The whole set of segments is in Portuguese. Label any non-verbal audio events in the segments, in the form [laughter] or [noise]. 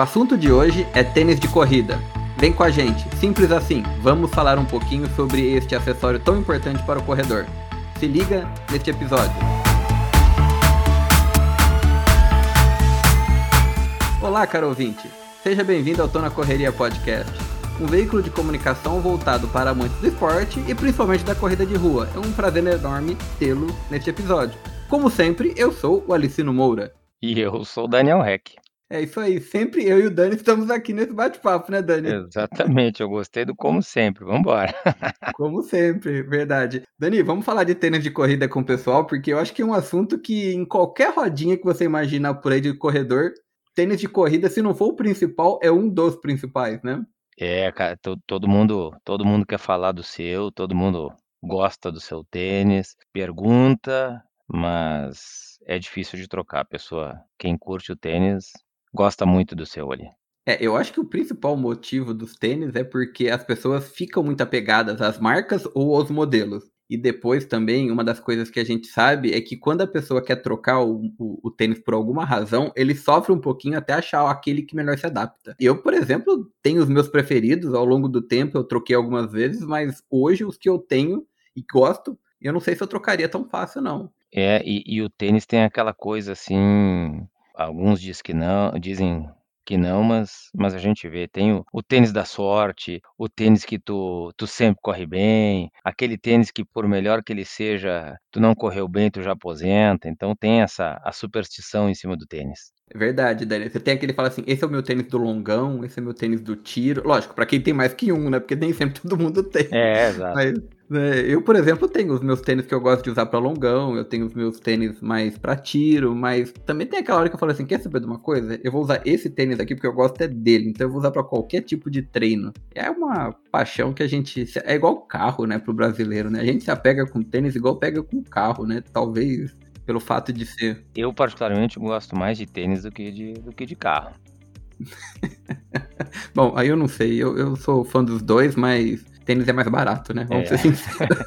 O assunto de hoje é tênis de corrida. Vem com a gente, simples assim. Vamos falar um pouquinho sobre este acessório tão importante para o corredor. Se liga neste episódio. Olá, caro ouvinte. Seja bem-vindo ao Tô na Correria Podcast, um veículo de comunicação voltado para amantes do esporte e principalmente da corrida de rua. É um prazer enorme tê-lo neste episódio. Como sempre, eu sou o Alicino Moura. E eu sou o Daniel Heck. É isso aí, sempre eu e o Dani estamos aqui nesse bate-papo, né, Dani? Exatamente, eu gostei do como sempre, vamos embora. [laughs] como sempre, verdade. Dani, vamos falar de tênis de corrida com o pessoal, porque eu acho que é um assunto que em qualquer rodinha que você imaginar por aí de corredor, tênis de corrida, se não for o principal, é um dos principais, né? É, cara, todo mundo, todo mundo quer falar do seu, todo mundo gosta do seu tênis, pergunta, mas é difícil de trocar. A pessoa, quem curte o tênis, gosta muito do seu ali. É, eu acho que o principal motivo dos tênis é porque as pessoas ficam muito apegadas às marcas ou aos modelos. E depois também, uma das coisas que a gente sabe é que quando a pessoa quer trocar o, o, o, tênis por alguma razão, ele sofre um pouquinho até achar aquele que melhor se adapta. Eu, por exemplo, tenho os meus preferidos ao longo do tempo, eu troquei algumas vezes, mas hoje os que eu tenho e gosto, eu não sei se eu trocaria tão fácil, não. É, e, e o tênis tem aquela coisa assim Alguns diz que não dizem que não, mas mas a gente vê, tem o o tênis da sorte, o tênis que tu tu sempre corre bem, aquele tênis que por melhor que ele seja, tu não correu bem, tu já aposenta, então tem essa a superstição em cima do tênis. É verdade, Dani. Você tem aquele que fala assim: esse é o meu tênis do longão, esse é o meu tênis do tiro. Lógico, para quem tem mais que um, né? Porque nem sempre [laughs] todo mundo tem. É, exato. Mas eu, por exemplo, tenho os meus tênis que eu gosto de usar para longão, eu tenho os meus tênis mais para tiro, mas também tem aquela hora que eu falo assim: quer saber de uma coisa? Eu vou usar esse tênis aqui porque eu gosto é dele, então eu vou usar para qualquer tipo de treino. É uma paixão que a gente. É igual carro, né, pro brasileiro, né? A gente se apega com tênis igual pega com carro, né? Talvez pelo fato de ser. Eu, particularmente, gosto mais de tênis do que de, do que de carro. [laughs] Bom, aí eu não sei, eu, eu sou fã dos dois, mas tênis é mais barato, né? Vamos é. ser [laughs] sinceros.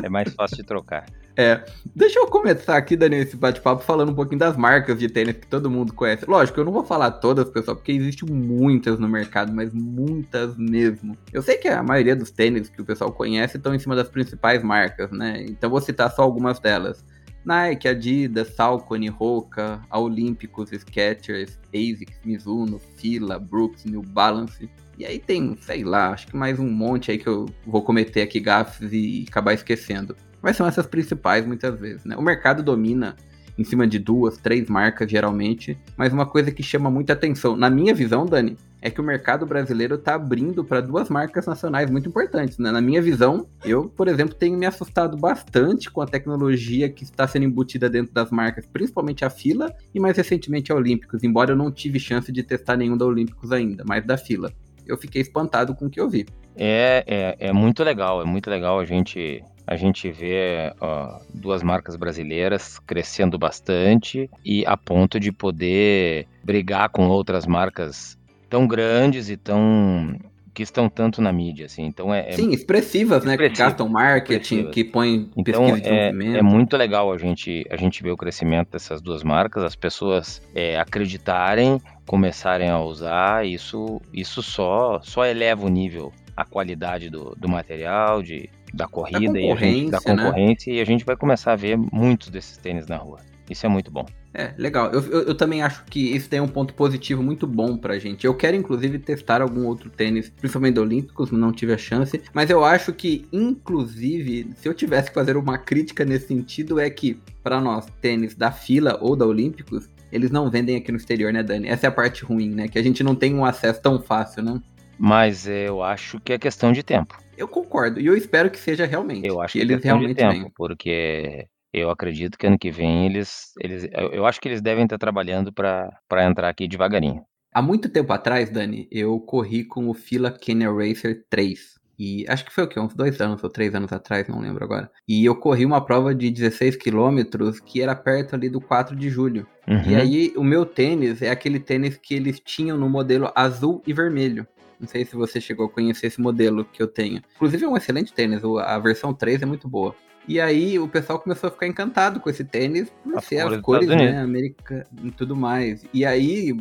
é mais fácil de trocar. É. Deixa eu começar aqui, Daniel, esse bate-papo falando um pouquinho das marcas de tênis que todo mundo conhece. Lógico, eu não vou falar todas, pessoal, porque existem muitas no mercado, mas muitas mesmo. Eu sei que a maioria dos tênis que o pessoal conhece estão em cima das principais marcas, né? Então vou citar só algumas delas. Nike, Adidas, Salcone, Roca, Olímpicos, Skechers, ASICS, Mizuno, Fila, Brooks, New Balance. E aí tem, sei lá, acho que mais um monte aí que eu vou cometer aqui gafes e acabar esquecendo. Mas são essas principais muitas vezes, né? O mercado domina em cima de duas, três marcas geralmente, mas uma coisa que chama muita atenção, na minha visão, Dani, é que o mercado brasileiro está abrindo para duas marcas nacionais muito importantes. Né? Na minha visão, eu, por exemplo, tenho me assustado bastante com a tecnologia que está sendo embutida dentro das marcas, principalmente a Fila e mais recentemente a Olímpicos, embora eu não tive chance de testar nenhum da Olímpicos ainda, mas da Fila. Eu fiquei espantado com o que eu vi. É, é, é muito legal, é muito legal a gente a gente vê ó, duas marcas brasileiras crescendo bastante e a ponto de poder brigar com outras marcas tão grandes e tão que estão tanto na mídia, assim. Então é, é sim expressivas, né? Que gastam marketing, que põem então, pesquisa de é. É muito legal a gente a gente ver o crescimento dessas duas marcas, as pessoas é, acreditarem, começarem a usar. Isso isso só só eleva o nível, a qualidade do, do material, de da corrida da e a gente, da concorrência né? e a gente vai começar a ver muitos desses tênis na rua. Isso é muito bom. É, legal. Eu, eu, eu, também acho que isso tem um ponto positivo muito bom pra gente. Eu quero, inclusive, testar algum outro tênis, principalmente Olímpicos, não tive a chance. Mas eu acho que, inclusive, se eu tivesse que fazer uma crítica nesse sentido, é que, para nós, tênis da fila ou da Olímpicos, eles não vendem aqui no exterior, né, Dani? Essa é a parte ruim, né? Que a gente não tem um acesso tão fácil, né? Mas eu acho que é questão de tempo. Eu concordo, e eu espero que seja realmente. Eu acho que, que eles realmente tempo, venham. Porque eu acredito que ano que vem eles, eles eu acho que eles devem estar trabalhando para entrar aqui devagarinho. Há muito tempo atrás, Dani, eu corri com o Fila Kenya Racer 3. E acho que foi o quê? Uns dois anos ou três anos atrás, não lembro agora. E eu corri uma prova de 16 quilômetros que era perto ali do 4 de julho. Uhum. E aí o meu tênis é aquele tênis que eles tinham no modelo azul e vermelho. Não sei se você chegou a conhecer esse modelo que eu tenho. Inclusive é um excelente tênis, a versão 3 é muito boa. E aí o pessoal começou a ficar encantado com esse tênis por a ser as cores, né, América e tudo mais. E aí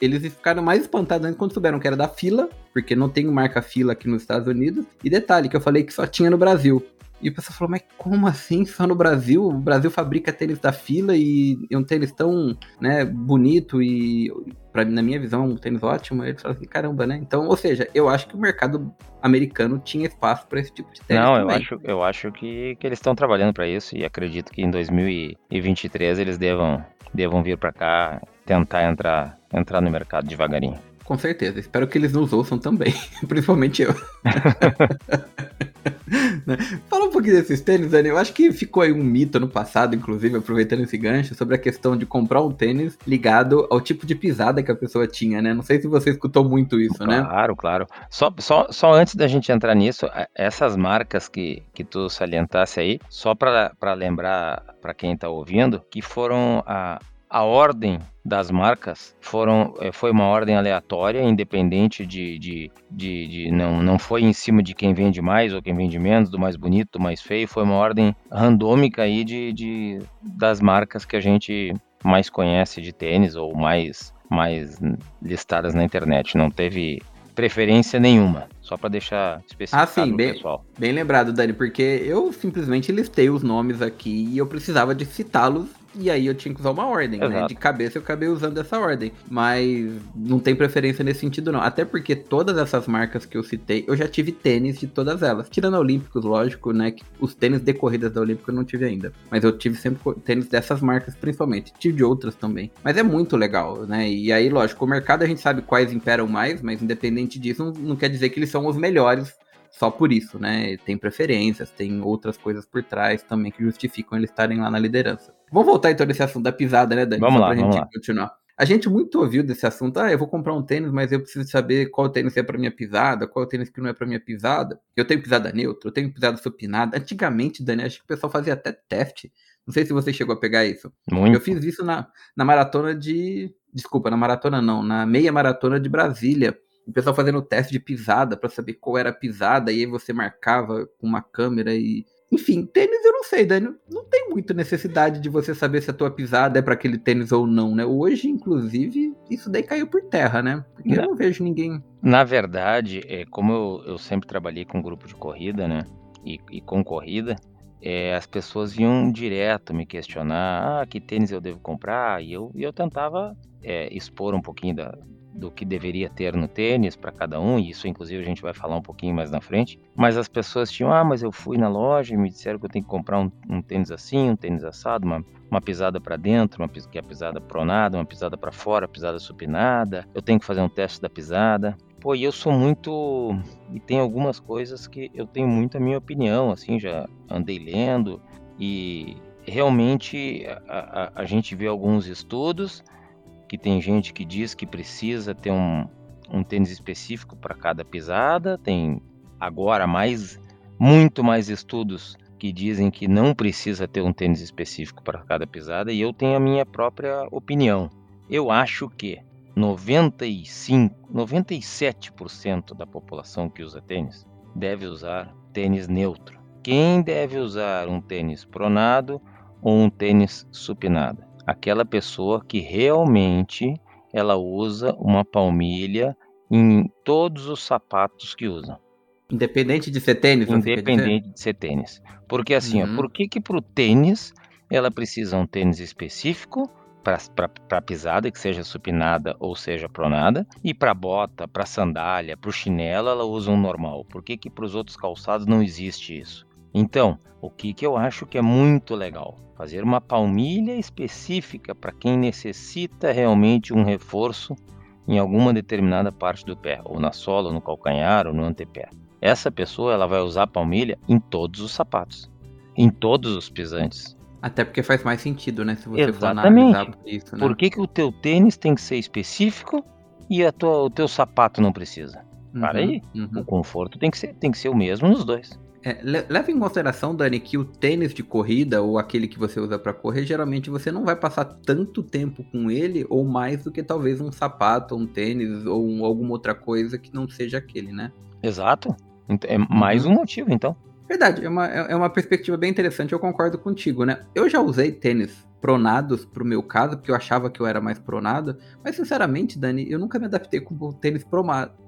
eles ficaram mais espantados ainda quando souberam que era da fila, porque não tem marca fila aqui nos Estados Unidos. E detalhe, que eu falei que só tinha no Brasil. E o pessoal falou, mas como assim só no Brasil? O Brasil fabrica tênis da fila e é um tênis tão né, bonito e, pra, na minha visão, um tênis ótimo. Eles falaram assim, caramba, né? Então, ou seja, eu acho que o mercado americano tinha espaço para esse tipo de tênis Não, também. eu acho, eu acho que, que eles estão trabalhando para isso e acredito que em 2023 eles devam, devam vir para cá tentar entrar, entrar no mercado devagarinho. Com certeza. Espero que eles nos ouçam também. [laughs] Principalmente eu. [laughs] Né? Fala um pouquinho desses tênis, Dani. Eu acho que ficou aí um mito no passado, inclusive, aproveitando esse gancho, sobre a questão de comprar um tênis ligado ao tipo de pisada que a pessoa tinha, né? Não sei se você escutou muito isso, claro, né? Claro, claro. Só, só, só antes da gente entrar nisso, essas marcas que, que tu salientasse aí, só para lembrar para quem está ouvindo, que foram a, a ordem das marcas foram, eh, foi uma ordem aleatória, independente de, de, de, de, não, não foi em cima de quem vende mais ou quem vende menos, do mais bonito, do mais feio, foi uma ordem randômica aí de, de das marcas que a gente mais conhece de tênis ou mais, mais listadas na internet. Não teve preferência nenhuma. Só para deixar específico ah, sim, bem, pessoal. Bem lembrado, Dani, porque eu simplesmente listei os nomes aqui e eu precisava de citá-los e aí eu tinha que usar uma ordem, Exato. né? De cabeça eu acabei usando essa ordem. Mas não tem preferência nesse sentido, não. Até porque todas essas marcas que eu citei, eu já tive tênis de todas elas. Tirando a Olímpicos, lógico, né? Que os tênis de corridas da Olímpica eu não tive ainda. Mas eu tive sempre tênis dessas marcas, principalmente. Tive de outras também. Mas é muito legal, né? E aí, lógico, o mercado a gente sabe quais imperam mais, mas independente disso, não, não quer dizer que eles são os melhores só por isso, né? Tem preferências, tem outras coisas por trás também que justificam eles estarem lá na liderança. Vamos voltar então nesse assunto da pisada, né, Dani? Vamos só lá, pra vamos gente lá. continuar. A gente muito ouviu desse assunto, ah, eu vou comprar um tênis, mas eu preciso saber qual tênis é para minha pisada, qual tênis que não é para minha pisada. Eu tenho pisada neutra, eu tenho pisada supinada. Antigamente, Dani, acho que o pessoal fazia até teste. Não sei se você chegou a pegar isso. Muito. Eu fiz isso na, na maratona de. Desculpa, na maratona não, na meia maratona de Brasília o pessoal fazendo teste de pisada para saber qual era a pisada, e aí você marcava com uma câmera e. Enfim, tênis eu não sei, Dani. Não tem muita necessidade de você saber se a tua pisada é para aquele tênis ou não, né? Hoje, inclusive, isso daí caiu por terra, né? Porque não. eu não vejo ninguém. Na verdade, é, como eu, eu sempre trabalhei com grupo de corrida, né? E, e com corrida, é, as pessoas vinham direto me questionar: ah, que tênis eu devo comprar? E eu, e eu tentava é, expor um pouquinho da, do que deveria ter no tênis para cada um, e isso inclusive a gente vai falar um pouquinho mais na frente. Mas as pessoas tinham, ah, mas eu fui na loja e me disseram que eu tenho que comprar um, um tênis assim, um tênis assado, uma, uma pisada para dentro, uma que é a pisada pronada, uma pisada para fora, pisada supinada. Eu tenho que fazer um teste da pisada. Pô, e eu sou muito e tem algumas coisas que eu tenho muito a minha opinião, assim, já andei lendo e realmente a, a, a gente vê alguns estudos que tem gente que diz que precisa ter um, um tênis específico para cada pisada, tem agora mais muito mais estudos que dizem que não precisa ter um tênis específico para cada pisada e eu tenho a minha própria opinião. Eu acho que 95, 97% da população que usa tênis deve usar tênis neutro. Quem deve usar um tênis pronado ou um tênis supinado? Aquela pessoa que realmente ela usa uma palmilha em todos os sapatos que usa. Independente de ser tênis? Independente de ser tênis. Porque assim, uhum. ó, por que que pro tênis ela precisa um tênis específico para pisada, que seja supinada ou seja pronada, e para bota, para sandália, para o chinelo, ela usa um normal. Por que que para os outros calçados não existe isso? Então, o que, que eu acho que é muito legal? Fazer uma palmilha específica para quem necessita realmente um reforço em alguma determinada parte do pé, ou na sola, ou no calcanhar, ou no antepé. Essa pessoa ela vai usar palmilha em todos os sapatos, em todos os pisantes. Até porque faz mais sentido, né? Se você Exatamente. for analisar isso. Né? Por que, que o teu tênis tem que ser específico e a tua, o teu sapato não precisa? Uhum, Para aí. Uhum. O conforto tem que, ser, tem que ser o mesmo nos dois. É, leva em consideração, Dani, que o tênis de corrida ou aquele que você usa para correr, geralmente você não vai passar tanto tempo com ele ou mais do que talvez um sapato, um tênis ou um, alguma outra coisa que não seja aquele, né? Exato. É mais uhum. um motivo, então. Verdade, é uma, é, é uma perspectiva bem interessante, eu concordo contigo, né? Eu já usei tênis pronados pro meu caso, porque eu achava que eu era mais pronado. Mas sinceramente, Dani, eu nunca me adaptei com tênis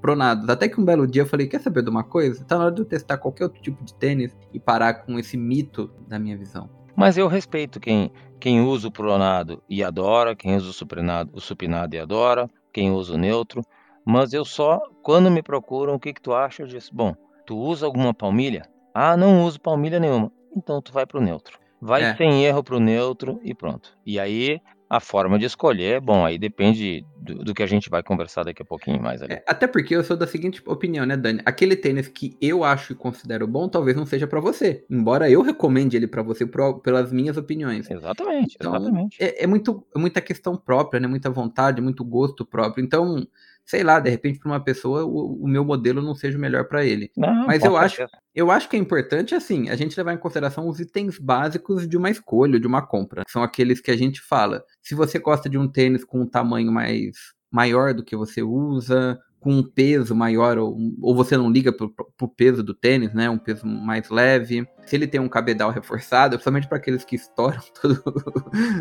pronados. Até que um belo dia eu falei: quer saber de uma coisa? Tá na hora de eu testar qualquer outro tipo de tênis e parar com esse mito da minha visão. Mas eu respeito quem, quem usa o pronado e adora, quem usa o supinado, o supinado e adora, quem usa o neutro. Mas eu só, quando me procuram, o que, que tu acha disso? Bom, tu usa alguma palmilha? Ah, não uso palmilha nenhuma. Então tu vai pro neutro. Vai é. sem erro pro neutro e pronto. E aí a forma de escolher, bom, aí depende do, do, que a gente vai conversar daqui a pouquinho mais ali. É, até porque eu sou da seguinte opinião, né, Dani? Aquele tênis que eu acho e considero bom, talvez não seja para você. Embora eu recomende ele para você por, pelas minhas opiniões. Exatamente, então, exatamente. É, é, muito, é muita questão própria, né? Muita vontade, muito gosto próprio. Então, sei lá, de repente para uma pessoa o, o, meu modelo não seja o melhor para ele. Não, Mas eu acho, eu acho que é importante assim, a gente levar em consideração os itens básicos de uma escolha, de uma compra. São aqueles que a gente fala. Se você gosta de um tênis com um tamanho mais maior do que você usa, com um peso maior, ou, ou você não liga pro, pro peso do tênis, né? Um peso mais leve. Se ele tem um cabedal reforçado, principalmente para aqueles que estouram [laughs] todo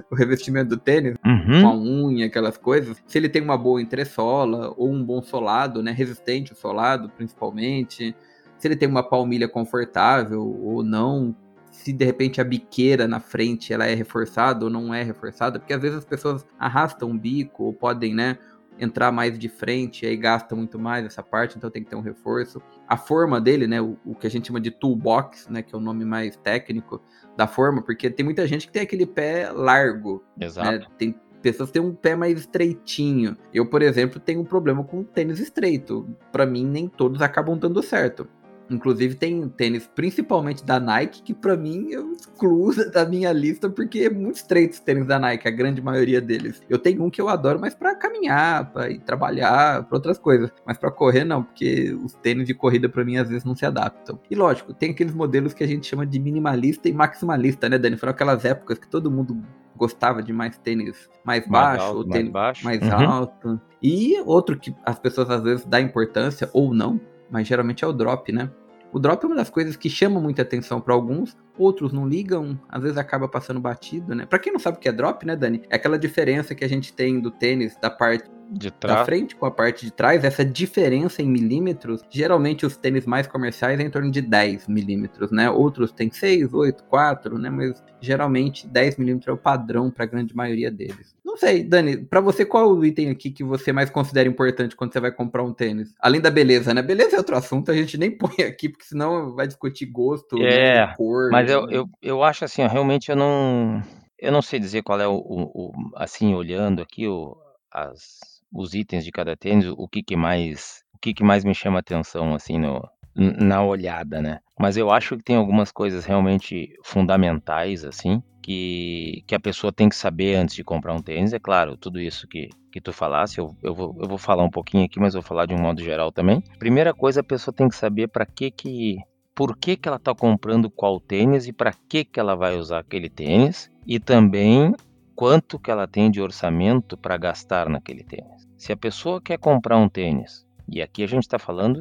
o revestimento do tênis, uhum. com a unha, aquelas coisas. Se ele tem uma boa entressola, ou um bom solado, né? Resistente o solado, principalmente. Se ele tem uma palmilha confortável ou não, se de repente a biqueira na frente ela é reforçada ou não é reforçada, porque às vezes as pessoas arrastam o bico ou podem, né, entrar mais de frente, aí gasta muito mais essa parte, então tem que ter um reforço. A forma dele, né, o, o, que a gente chama de toolbox, né, que é o nome mais técnico da forma, porque tem muita gente que tem aquele pé largo. Né, Exato. Né, tem pessoas que têm um pé mais estreitinho. Eu, por exemplo, tenho um problema com tênis estreito. Para mim, nem todos acabam dando certo. Inclusive tem tênis, principalmente da Nike, que para mim eu excluo [laughs] da minha lista porque é muito estreito os tênis da Nike, a grande maioria deles. Eu tenho um que eu adoro, mas para caminhar, para ir trabalhar, para outras coisas. Mas para correr não, porque os tênis de corrida para mim às vezes não se adaptam. E lógico, tem aqueles modelos que a gente chama de minimalista e maximalista, né, Dani? Foram aquelas épocas que todo mundo gostava de mais tênis mais, mais baixo, alto, ou tênis mais, baixo. mais uhum. alto. E outro que as pessoas às vezes dão importância ou não, mas geralmente é o drop, né? O drop é uma das coisas que chama muita atenção para alguns, outros não ligam, às vezes acaba passando batido, né? Para quem não sabe o que é drop, né, Dani? É aquela diferença que a gente tem do tênis da parte de trás. da frente com a parte de trás, essa diferença em milímetros, geralmente os tênis mais comerciais é em torno de 10 milímetros, né? Outros têm 6, 8, 4, né? Mas geralmente 10 milímetros é o padrão para a grande maioria deles. Não sei, Dani, para você qual é o item aqui que você mais considera importante quando você vai comprar um tênis? Além da beleza, né? Beleza é outro assunto, a gente nem [laughs] põe aqui, porque senão vai discutir gosto, é, né? cor. Mas eu, eu, eu acho assim, realmente eu não. Eu não sei dizer qual é o, o, o assim, olhando aqui o, as, os itens de cada tênis, o que, que mais o que, que mais me chama atenção assim no, na olhada, né? Mas eu acho que tem algumas coisas realmente fundamentais assim que, que a pessoa tem que saber antes de comprar um tênis. É claro, tudo isso que, que tu falasse, eu, eu, vou, eu vou falar um pouquinho aqui, mas vou falar de um modo geral também. Primeira coisa, a pessoa tem que saber para que que por que, que ela está comprando qual tênis e para que, que ela vai usar aquele tênis e também quanto que ela tem de orçamento para gastar naquele tênis. Se a pessoa quer comprar um tênis, e aqui a gente está falando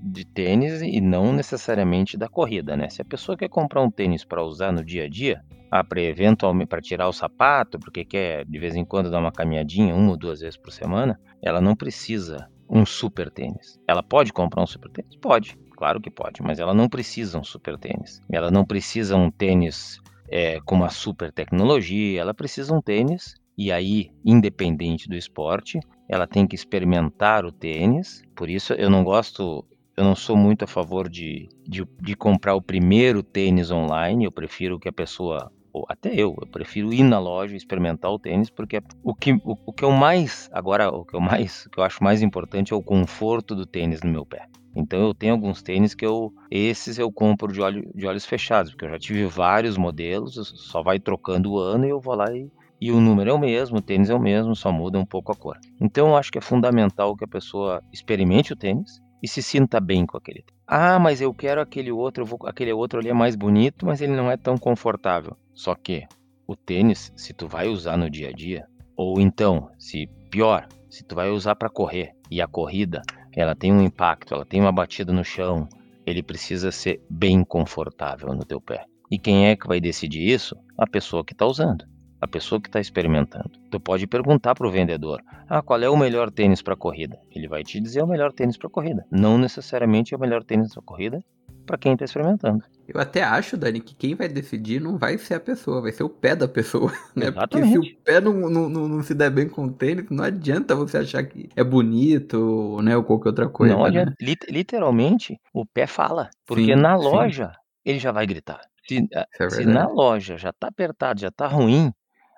de tênis e não necessariamente da corrida, né? Se a pessoa quer comprar um tênis para usar no dia a dia, ah, para tirar o sapato, porque quer de vez em quando dar uma caminhadinha uma ou duas vezes por semana, ela não precisa um super tênis. Ela pode comprar um super tênis? Pode, claro que pode, mas ela não precisa um super tênis. Ela não precisa um tênis é, com uma super tecnologia, ela precisa um tênis e aí, independente do esporte, ela tem que experimentar o tênis. Por isso, eu não gosto, eu não sou muito a favor de, de, de comprar o primeiro tênis online. Eu prefiro que a pessoa ou até eu, eu prefiro ir na loja experimentar o tênis, porque o que, o, o que eu mais, agora, o que eu mais, o que eu acho mais importante é o conforto do tênis no meu pé. Então eu tenho alguns tênis que eu, esses eu compro de, olho, de olhos fechados, porque eu já tive vários modelos, só vai trocando o ano e eu vou lá e e o número é o mesmo, o tênis é o mesmo, só muda um pouco a cor. Então eu acho que é fundamental que a pessoa experimente o tênis e se sinta bem com aquele. Ah, mas eu quero aquele outro, vou, aquele outro ali é mais bonito, mas ele não é tão confortável. Só que o tênis, se tu vai usar no dia a dia, ou então, se pior, se tu vai usar para correr e a corrida, ela tem um impacto, ela tem uma batida no chão, ele precisa ser bem confortável no teu pé. E quem é que vai decidir isso? A pessoa que está usando. a pessoa que está experimentando. Tu pode perguntar para o vendedor: ah, qual é o melhor tênis para corrida? Ele vai te dizer o melhor tênis para corrida. Não necessariamente é o melhor tênis para corrida para quem está experimentando. Eu até acho, Dani, que quem vai decidir não vai ser a pessoa, vai ser o pé da pessoa, [laughs] né? Exatamente. Porque se o pé não, não, não, não, se der bem com o tênis, não adianta você achar que é bonito, né, ou qualquer outra coisa. Não adianta. Né? Literalmente, o pé fala, porque sim, na loja sim. ele já vai gritar. Se, é se na loja já tá apertado, já tá ruim,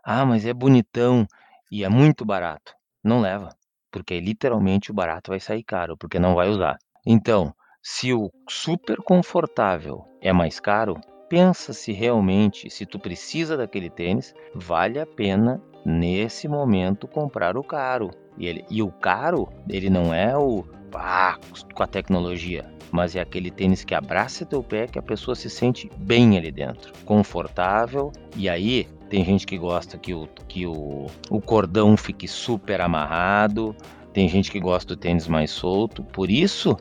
ah, mas é bonitão e é muito barato. Não leva, porque literalmente o barato vai sair caro, porque não vai usar. Então, se o super confortável é mais caro, pensa se realmente, se tu precisa daquele tênis, vale a pena nesse momento comprar o caro. E, ele, e o caro, ele não é o ah, com a tecnologia, mas é aquele tênis que abraça teu pé, que a pessoa se sente bem ali dentro, confortável. E aí tem gente que gosta que o, que o, o cordão fique super amarrado, tem gente que gosta do tênis mais solto. Por isso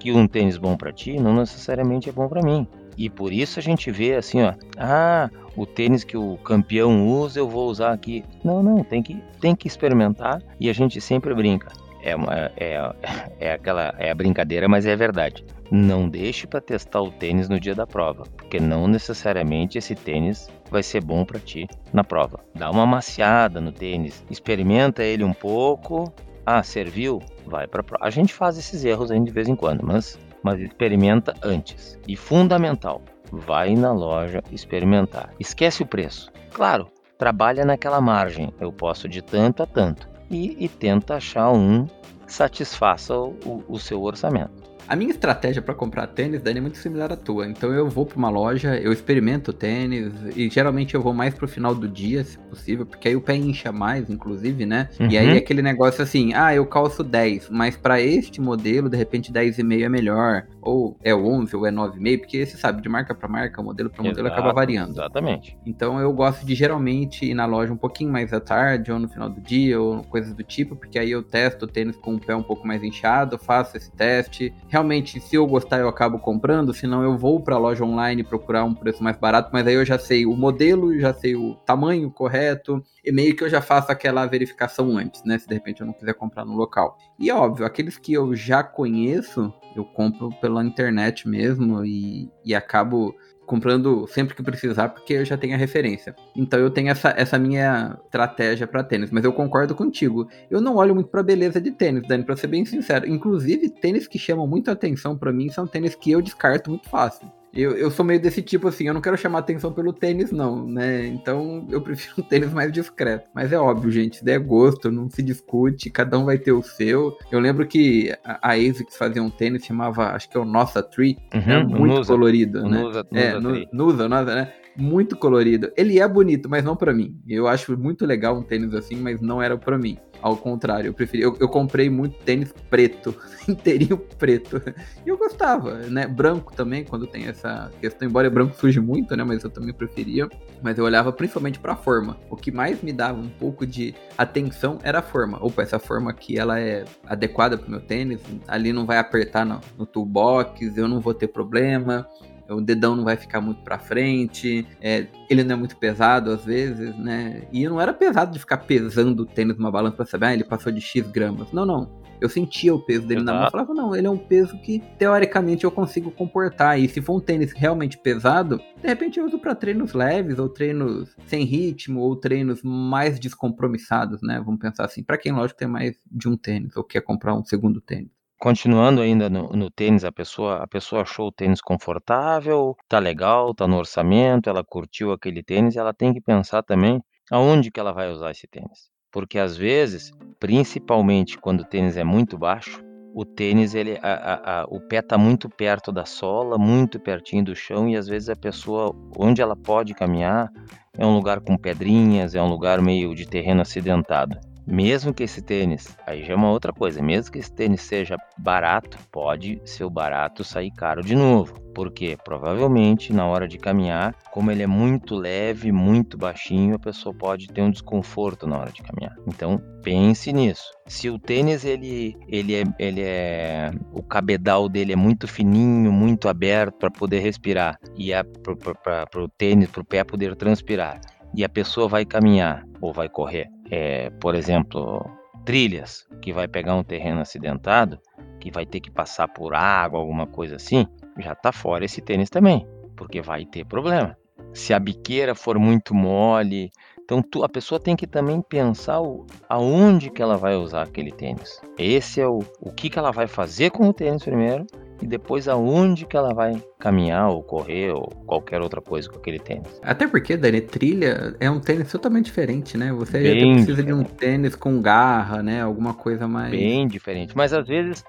que um tênis bom para ti não necessariamente é bom para mim. E por isso a gente vê assim, ó, ah, o tênis que o campeão usa, eu vou usar aqui. Não, não, tem que, tem que experimentar e a gente sempre brinca. É, uma, é, é aquela é a brincadeira, mas é verdade. Não deixe para testar o tênis no dia da prova, porque não necessariamente esse tênis vai ser bom para ti na prova. Dá uma maciada no tênis, experimenta ele um pouco. Ah, serviu? Vai para. A gente faz esses erros aí de vez em quando, mas mas experimenta antes. E fundamental, vai na loja experimentar. Esquece o preço. Claro, trabalha naquela margem. Eu posso de tanto a tanto e, e tenta achar um que satisfaça o, o seu orçamento. A minha estratégia para comprar tênis, Dani, é muito similar à tua. Então eu vou para uma loja, eu experimento o tênis e geralmente eu vou mais pro final do dia, se possível, porque aí o pé incha mais, inclusive, né? Uhum. E aí uhum. aquele negócio assim, ah, eu calço 10, mas para este modelo, de repente 10,5 é melhor, ou é 11 ou é 9,5, porque você sabe, de marca para marca, modelo para modelo acaba variando. Exatamente. Então eu gosto de geralmente ir na loja um pouquinho mais à tarde ou no final do dia ou coisas do tipo, porque aí eu testo o tênis com o pé um pouco mais inchado, faço esse teste, realmente, se eu gostar, eu acabo comprando, senão eu vou para a loja online procurar um preço mais barato, mas aí eu já sei o modelo, já sei o tamanho correto, e meio que eu já faço aquela verificação antes, né? Se de repente eu não quiser comprar no local. E óbvio, aqueles que eu já conheço, eu compro pela internet mesmo e, e acabo comprando sempre que precisar, porque eu já tenho a referência. Então eu tenho essa, essa minha estratégia para tênis, mas eu concordo contigo. Eu não olho muito para beleza de tênis, Dani, para ser bem sincero. Inclusive, tênis que chamam muito atenção para mim são tênis que eu descarto muito fácil. Eu, eu sou meio desse tipo assim, eu não quero chamar atenção pelo tênis, não, né? Então eu prefiro um tênis mais discreto. Mas é óbvio, gente, se der gosto, não se discute, cada um vai ter o seu. Eu lembro que a, a ASICS fazia um tênis, chamava, acho que é o Nossa Tree, uhum, né? muito Nusa, colorido, né? Nusa, é, Nusa, Nusa, Nusa, né? Muito colorido. Ele é bonito, mas não para mim. Eu acho muito legal um tênis assim, mas não era para mim. Ao contrário, eu preferi. Eu, eu, comprei muito tênis preto, [laughs] inteirinho preto. E eu gostava, né? Branco também, quando tem essa questão, embora branco surge muito, né? Mas eu também preferia. Mas eu olhava principalmente pra forma. O que mais me dava um pouco de atenção era a forma. Opa, essa forma aqui ela é adequada pro meu tênis. Ali não vai apertar no, no toolbox, eu não vou ter problema o dedão não vai ficar muito para frente, é, ele não é muito pesado às vezes, né? E não era pesado de ficar pesando o tênis numa balança pra saber, ah, ele passou de X gramas. Não, não. Eu sentia o peso dele Exato. na mão e falava, não, ele é um peso que teoricamente eu consigo comportar. E se for um tênis realmente pesado, de repente eu uso para treinos leves, ou treinos sem ritmo, ou treinos mais descompromissados, né? Vamos pensar assim, para quem lógico tem mais de um tênis, ou quer comprar um segundo tênis. Continuando ainda no, no tênis, a pessoa, a pessoa achou o tênis confortável, tá legal, tá no orçamento, ela curtiu aquele tênis, ela tem que pensar também aonde que ela vai usar esse tênis. Porque às vezes, principalmente quando o tênis é muito baixo, o tênis, ele, a, a, a, o pé está muito perto da sola, muito pertinho do chão, e às vezes a pessoa, onde ela pode caminhar, é um lugar com pedrinhas, é um lugar meio de terreno acidentado. Mesmo que esse tênis, aí já é uma outra coisa, mesmo que esse tênis seja barato, pode ser o barato sair caro de novo. Porque provavelmente na hora de caminhar, como ele é muito leve, muito baixinho, a pessoa pode ter um desconforto na hora de caminhar. Então pense nisso. Se o tênis ele, ele, é, ele é o cabedal dele é muito fininho, muito aberto para poder respirar e é para o tênis, para o pé poder transpirar e a pessoa vai caminhar ou vai correr, é, por exemplo, trilhas, que vai pegar um terreno acidentado, que vai ter que passar por água, alguma coisa assim, já está fora esse tênis também, porque vai ter problema. Se a biqueira for muito mole, então tu, a pessoa tem que também pensar o, aonde que ela vai usar aquele tênis. Esse é o, o que, que ela vai fazer com o tênis primeiro e depois aonde que ela vai caminhar ou correr ou qualquer outra coisa com aquele tênis. Até porque, Dani, trilha é um tênis totalmente diferente, né? Você Bem precisa diferente. de um tênis com garra, né? Alguma coisa mais. Bem diferente. Mas às vezes,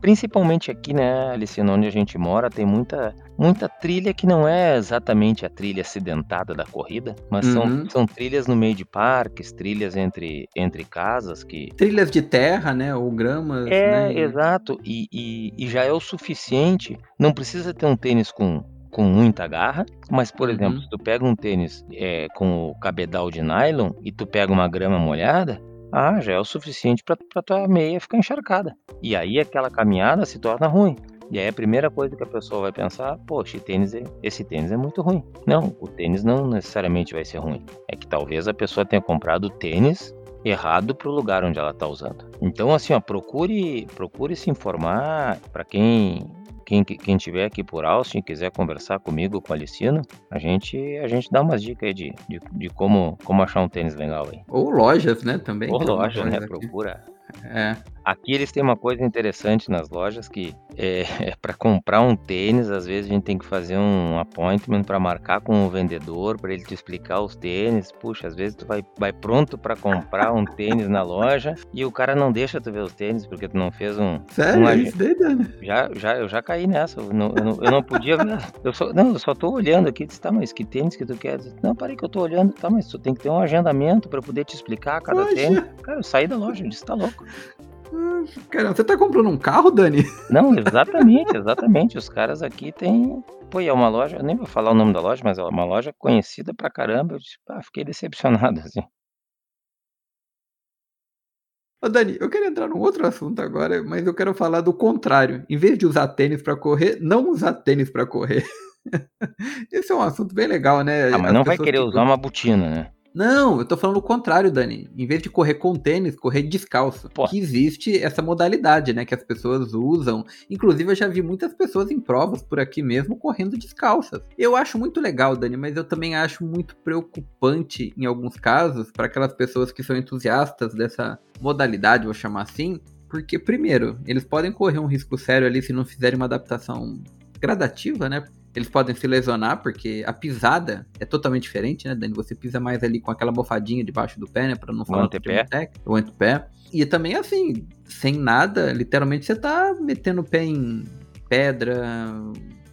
principalmente aqui, né, Alicina, onde a gente mora, tem muita, muita trilha que não é exatamente a trilha acidentada da corrida, mas uhum. são, são trilhas no meio de parques, trilhas entre, entre casas que. Trilhas de terra, né? Ou gramas. É, né? exato. E, e, e já é o suficiente. Não precisa ter um tênis com com muita garra, mas por exemplo, uhum. se tu pega um tênis é, com o cabedal de nylon e tu pega uma grama molhada, ah, já é o suficiente para tua meia ficar encharcada. E aí aquela caminhada se torna ruim. E aí a primeira coisa que a pessoa vai pensar, poxa, tênis é, esse tênis é muito ruim. Não, o tênis não necessariamente vai ser ruim. É que talvez a pessoa tenha comprado o tênis errado para o lugar onde ela está usando. Então, assim, ó, procure, procure se informar para quem quem, quem tiver aqui por Austin quiser conversar comigo, com a Alicino, a gente, a gente dá umas dicas aí de, de, de como, como achar um tênis legal aí. Ou lojas, né, também. Ou loja, né, procura. É. Aqui eles têm uma coisa interessante nas lojas que é, [laughs] é para comprar um tênis, às vezes a gente tem que fazer um appointment para marcar com o vendedor, para ele te explicar os tênis. Puxa, às vezes tu vai, vai pronto para comprar um tênis na loja e o cara não deixa tu ver os tênis porque tu não fez um. Sério? Um Isso daí, já, já, eu já caí nessa. Eu não, eu não, eu não podia ver. Eu só, não, eu só tô olhando aqui. Disse, tá, mas que tênis que tu quer? Disse, não, parei que eu tô olhando. Tá, mas tu tem que ter um agendamento para poder te explicar cada Poxa. tênis. Cara, eu saí da loja, eu disse, tá louco. Caramba, você tá comprando um carro, Dani? Não, exatamente, exatamente. Os caras aqui têm. Pô, é uma loja, eu nem vou falar o nome da loja, mas é uma loja conhecida pra caramba. Eu ah, fiquei decepcionado, assim. Ô, Dani, eu quero entrar num outro assunto agora, mas eu quero falar do contrário. Em vez de usar tênis para correr, não usar tênis para correr. [laughs] Esse é um assunto bem legal, né? Ah, mas As não vai querer que... usar uma botina, né? Não, eu tô falando o contrário, Dani. Em vez de correr com tênis, correr descalço. Pô. Que existe essa modalidade, né? Que as pessoas usam. Inclusive, eu já vi muitas pessoas em provas por aqui mesmo correndo descalças. Eu acho muito legal, Dani, mas eu também acho muito preocupante em alguns casos para aquelas pessoas que são entusiastas dessa modalidade, vou chamar assim. Porque, primeiro, eles podem correr um risco sério ali se não fizerem uma adaptação gradativa, né? Eles podem se lesionar, porque a pisada é totalmente diferente, né, Dani? Você pisa mais ali com aquela bofadinha debaixo do pé, né? Pra não falar o antepé. o antepé. E também, assim, sem nada, literalmente você tá metendo o pé em pedra,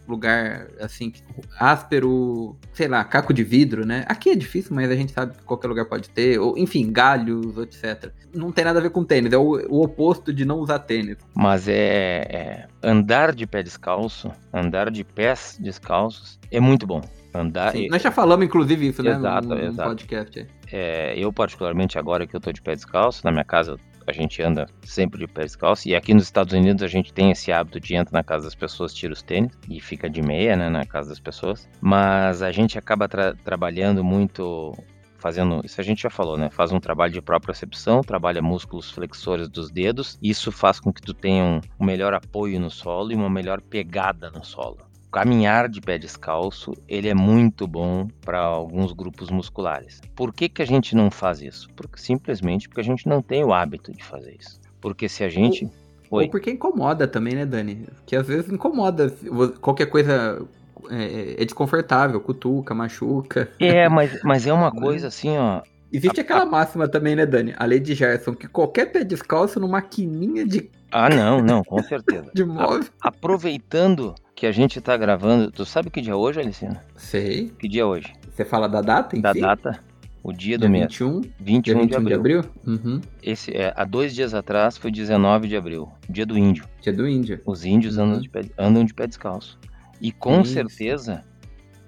lugar assim, áspero, sei lá, caco de vidro, né? Aqui é difícil, mas a gente sabe que qualquer lugar pode ter, ou enfim, galhos, etc. Não tem nada a ver com tênis, é o, o oposto de não usar tênis. Mas é, é, andar de pé descalço, andar de pés descalços é muito bom. Andar. Sim, nós já falamos, inclusive, isso, exato, né? No, no exato. podcast. É, eu, particularmente, agora que eu tô de pé descalço, na minha casa a gente anda sempre de pé descalço. E aqui nos Estados Unidos a gente tem esse hábito de entrar na casa das pessoas, tira os tênis e fica de meia, né, na casa das pessoas. Mas a gente acaba tra trabalhando muito fazendo, isso a gente já falou, né? Faz um trabalho de propriocepção, trabalha músculos flexores dos dedos. Isso faz com que tu tenha um melhor apoio no solo e uma melhor pegada no solo caminhar de pé descalço, ele é muito bom para alguns grupos musculares. Por que, que a gente não faz isso? Porque simplesmente porque a gente não tem o hábito de fazer isso. Porque se a gente ou, ou porque incomoda também, né, Dani? Que às vezes incomoda. Qualquer coisa é, é, desconfortável, cutuca, machuca. É, mas, [laughs] mas é uma né? coisa assim, ó. Existe a, aquela a... máxima também, né, Dani? A lei de Gerson, que qualquer pé descalço numa maquininha de. Ah, não, não, com certeza. [laughs] de móvel. A, aproveitando que a gente tá gravando. Tu sabe que dia é hoje, Alicina? Sei. Que dia é hoje? Você fala da data em Da si? data. O dia, dia do mês. 21, 21, dia 21 de abril. De abril? Uhum. Esse, é, há dois dias atrás foi 19 de abril, dia do índio. Dia do índio. Os índios uhum. andam, de pé, andam de pé descalço. E com Isso. certeza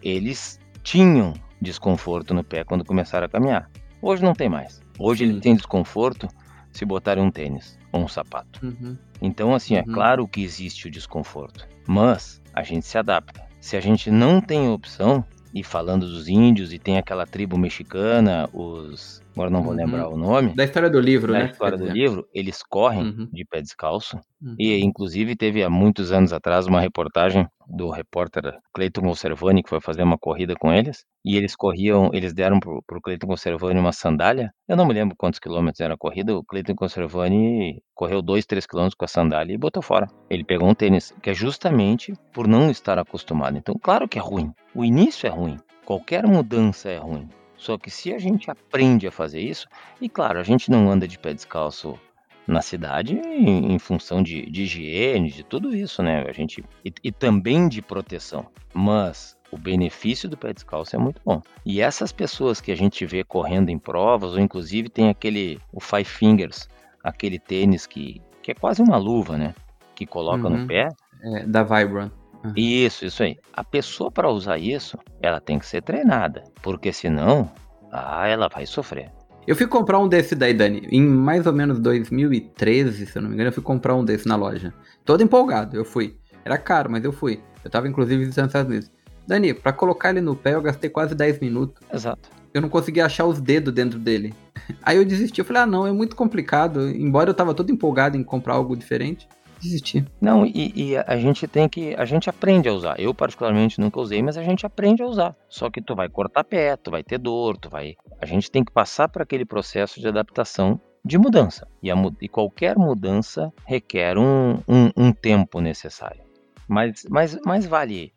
eles tinham desconforto no pé quando começaram a caminhar. Hoje não tem mais. Hoje Sim. ele tem desconforto se botarem um tênis ou um sapato. Uhum. Então, assim, é uhum. claro que existe o desconforto, mas a gente se adapta. Se a gente não tem opção, e falando dos índios, e tem aquela tribo mexicana, os. Agora não vou uhum. lembrar o nome. Da história do livro, da né? Da história do livro, eles correm uhum. de pé descalço. Uhum. E, inclusive, teve há muitos anos atrás uma reportagem do repórter Cleiton Conservani, que foi fazer uma corrida com eles. E eles corriam, eles deram pro, pro Cleiton Conservani uma sandália. Eu não me lembro quantos quilômetros era a corrida. O Cleiton Conservani correu 2, 3 quilômetros com a sandália e botou fora. Ele pegou um tênis, que é justamente por não estar acostumado. Então, claro que é ruim. O início é ruim. Qualquer mudança é ruim. Só que se a gente aprende a fazer isso, e claro, a gente não anda de pé descalço na cidade em, em função de, de, higiene, de tudo isso, né? A gente e, e, também de proteção. Mas o benefício do pé descalço é muito bom. E essas pessoas que a gente vê correndo em provas, ou inclusive tem aquele o Five Fingers, aquele tênis que, que é quase uma luva, né? Que coloca uhum. no pé. É, da Vibram. Uhum. Isso, isso aí. A pessoa para usar isso, ela tem que ser treinada, porque senão, ah, ela vai sofrer. Eu fui comprar um desse daí, Dani, em mais ou menos 2013, se eu não me engano, eu fui comprar um desse na loja. Todo empolgado, eu fui. Era caro, mas eu fui. Eu tava inclusive visitando os Estados Unidos. Dani, pra colocar ele no pé eu gastei quase 10 minutos. Exato. Eu não conseguia achar os dedos dentro dele. [laughs] Aí eu desisti, eu falei, ah não, é muito complicado. Embora eu tava todo empolgado em comprar algo diferente desistir. Não, e, e, a gente tem que. A gente aprende a usar. Eu, particularmente, nunca usei, mas a gente aprende a usar. Só que tu vai cortar pé, tu vai ter dor, tu vai. A gente tem que passar por aquele processo de adaptação de mudança. E, a, e qualquer mudança requer um, um, um tempo necessário. Mas, mas, mas vale.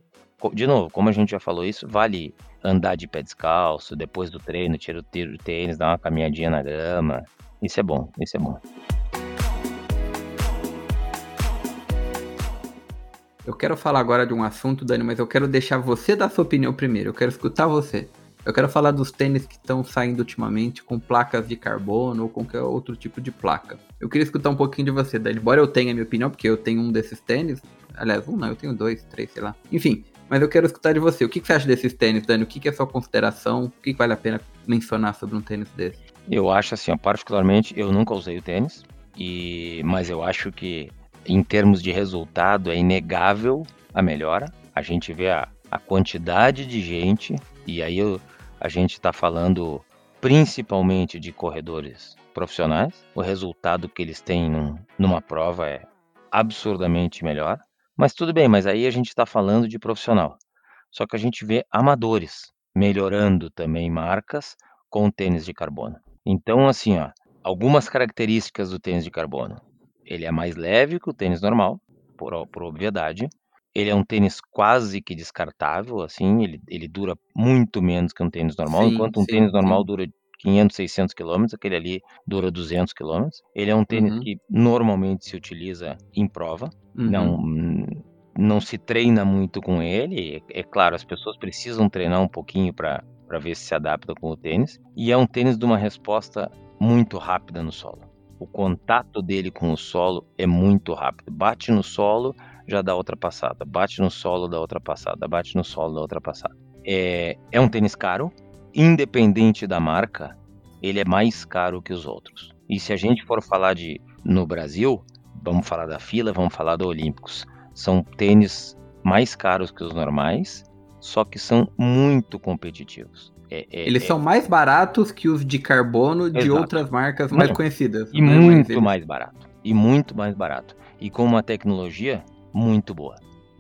De novo, como a gente já falou isso, vale andar de pé descalço, depois do treino, tira o tênis, dar uma caminhadinha na grama. Isso é bom, isso é bom. Eu quero falar agora de um assunto, Dani, mas eu quero deixar você dar sua opinião primeiro. Eu quero escutar você. Eu quero falar dos tênis que estão saindo ultimamente com placas de carbono ou qualquer outro tipo de placa. Eu queria escutar um pouquinho de você, Dani. Embora eu tenha a minha opinião, porque eu tenho um desses tênis. Aliás, um não, eu tenho dois, três, sei lá. Enfim, mas eu quero escutar de você. O que, você acha desses tênis, Dani? O que, é a sua consideração? O que, vale a pena mencionar sobre um tênis desse? Eu acho assim, particularmente, eu nunca usei o tênis. E, mas eu acho que em termos de resultado, é inegável a melhora. A gente vê a, a quantidade de gente, e aí eu, a gente está falando principalmente de corredores profissionais. O resultado que eles têm num, numa prova é absurdamente melhor. Mas tudo bem, mas aí a gente está falando de profissional. Só que a gente vê amadores melhorando também marcas com tênis de carbono. Então, assim, ó, algumas características do tênis de carbono. Ele é mais leve que o tênis normal, por, por obviedade. Ele é um tênis quase que descartável, assim, ele, ele dura muito menos que um tênis normal, sim, enquanto um sim, tênis normal sim. dura 500, 600 quilômetros, aquele ali dura 200 quilômetros. Ele é um tênis uhum. que normalmente se utiliza em prova, uhum. não, não se treina muito com ele. É, é claro, as pessoas precisam treinar um pouquinho para ver se se adapta com o tênis. E é um tênis de uma resposta muito rápida no solo o contato dele com o solo é muito rápido. Bate no solo, já dá outra passada. Bate no solo, dá outra passada. Bate no solo, dá outra passada. É, é um tênis caro, independente da marca, ele é mais caro que os outros. E se a gente for falar de no Brasil, vamos falar da fila, vamos falar da Olímpicos. São tênis mais caros que os normais, só que são muito competitivos. É, é, Eles é... são mais baratos que os de carbono Exato. de outras marcas mais conhecidas. E né? muito mais barato. E muito mais barato. E com uma tecnologia muito boa.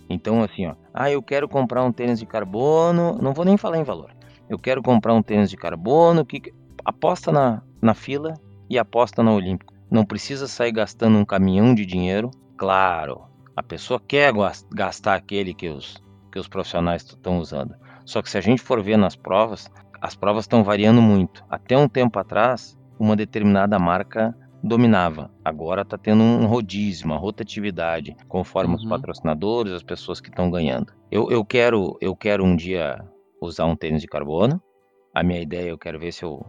Então, assim, ó. Ah, eu quero comprar um tênis de carbono. Não vou nem falar em valor. Eu quero comprar um tênis de carbono que aposta na, na fila e aposta na Olímpico. Não precisa sair gastando um caminhão de dinheiro. Claro, a pessoa quer gastar aquele que os, que os profissionais estão usando. Só que se a gente for ver nas provas, as provas estão variando muito. Até um tempo atrás, uma determinada marca dominava. Agora está tendo um rodízio, uma rotatividade, conforme uhum. os patrocinadores, as pessoas que estão ganhando. Eu, eu, quero, eu quero um dia usar um tênis de carbono. A minha ideia, eu quero ver se eu,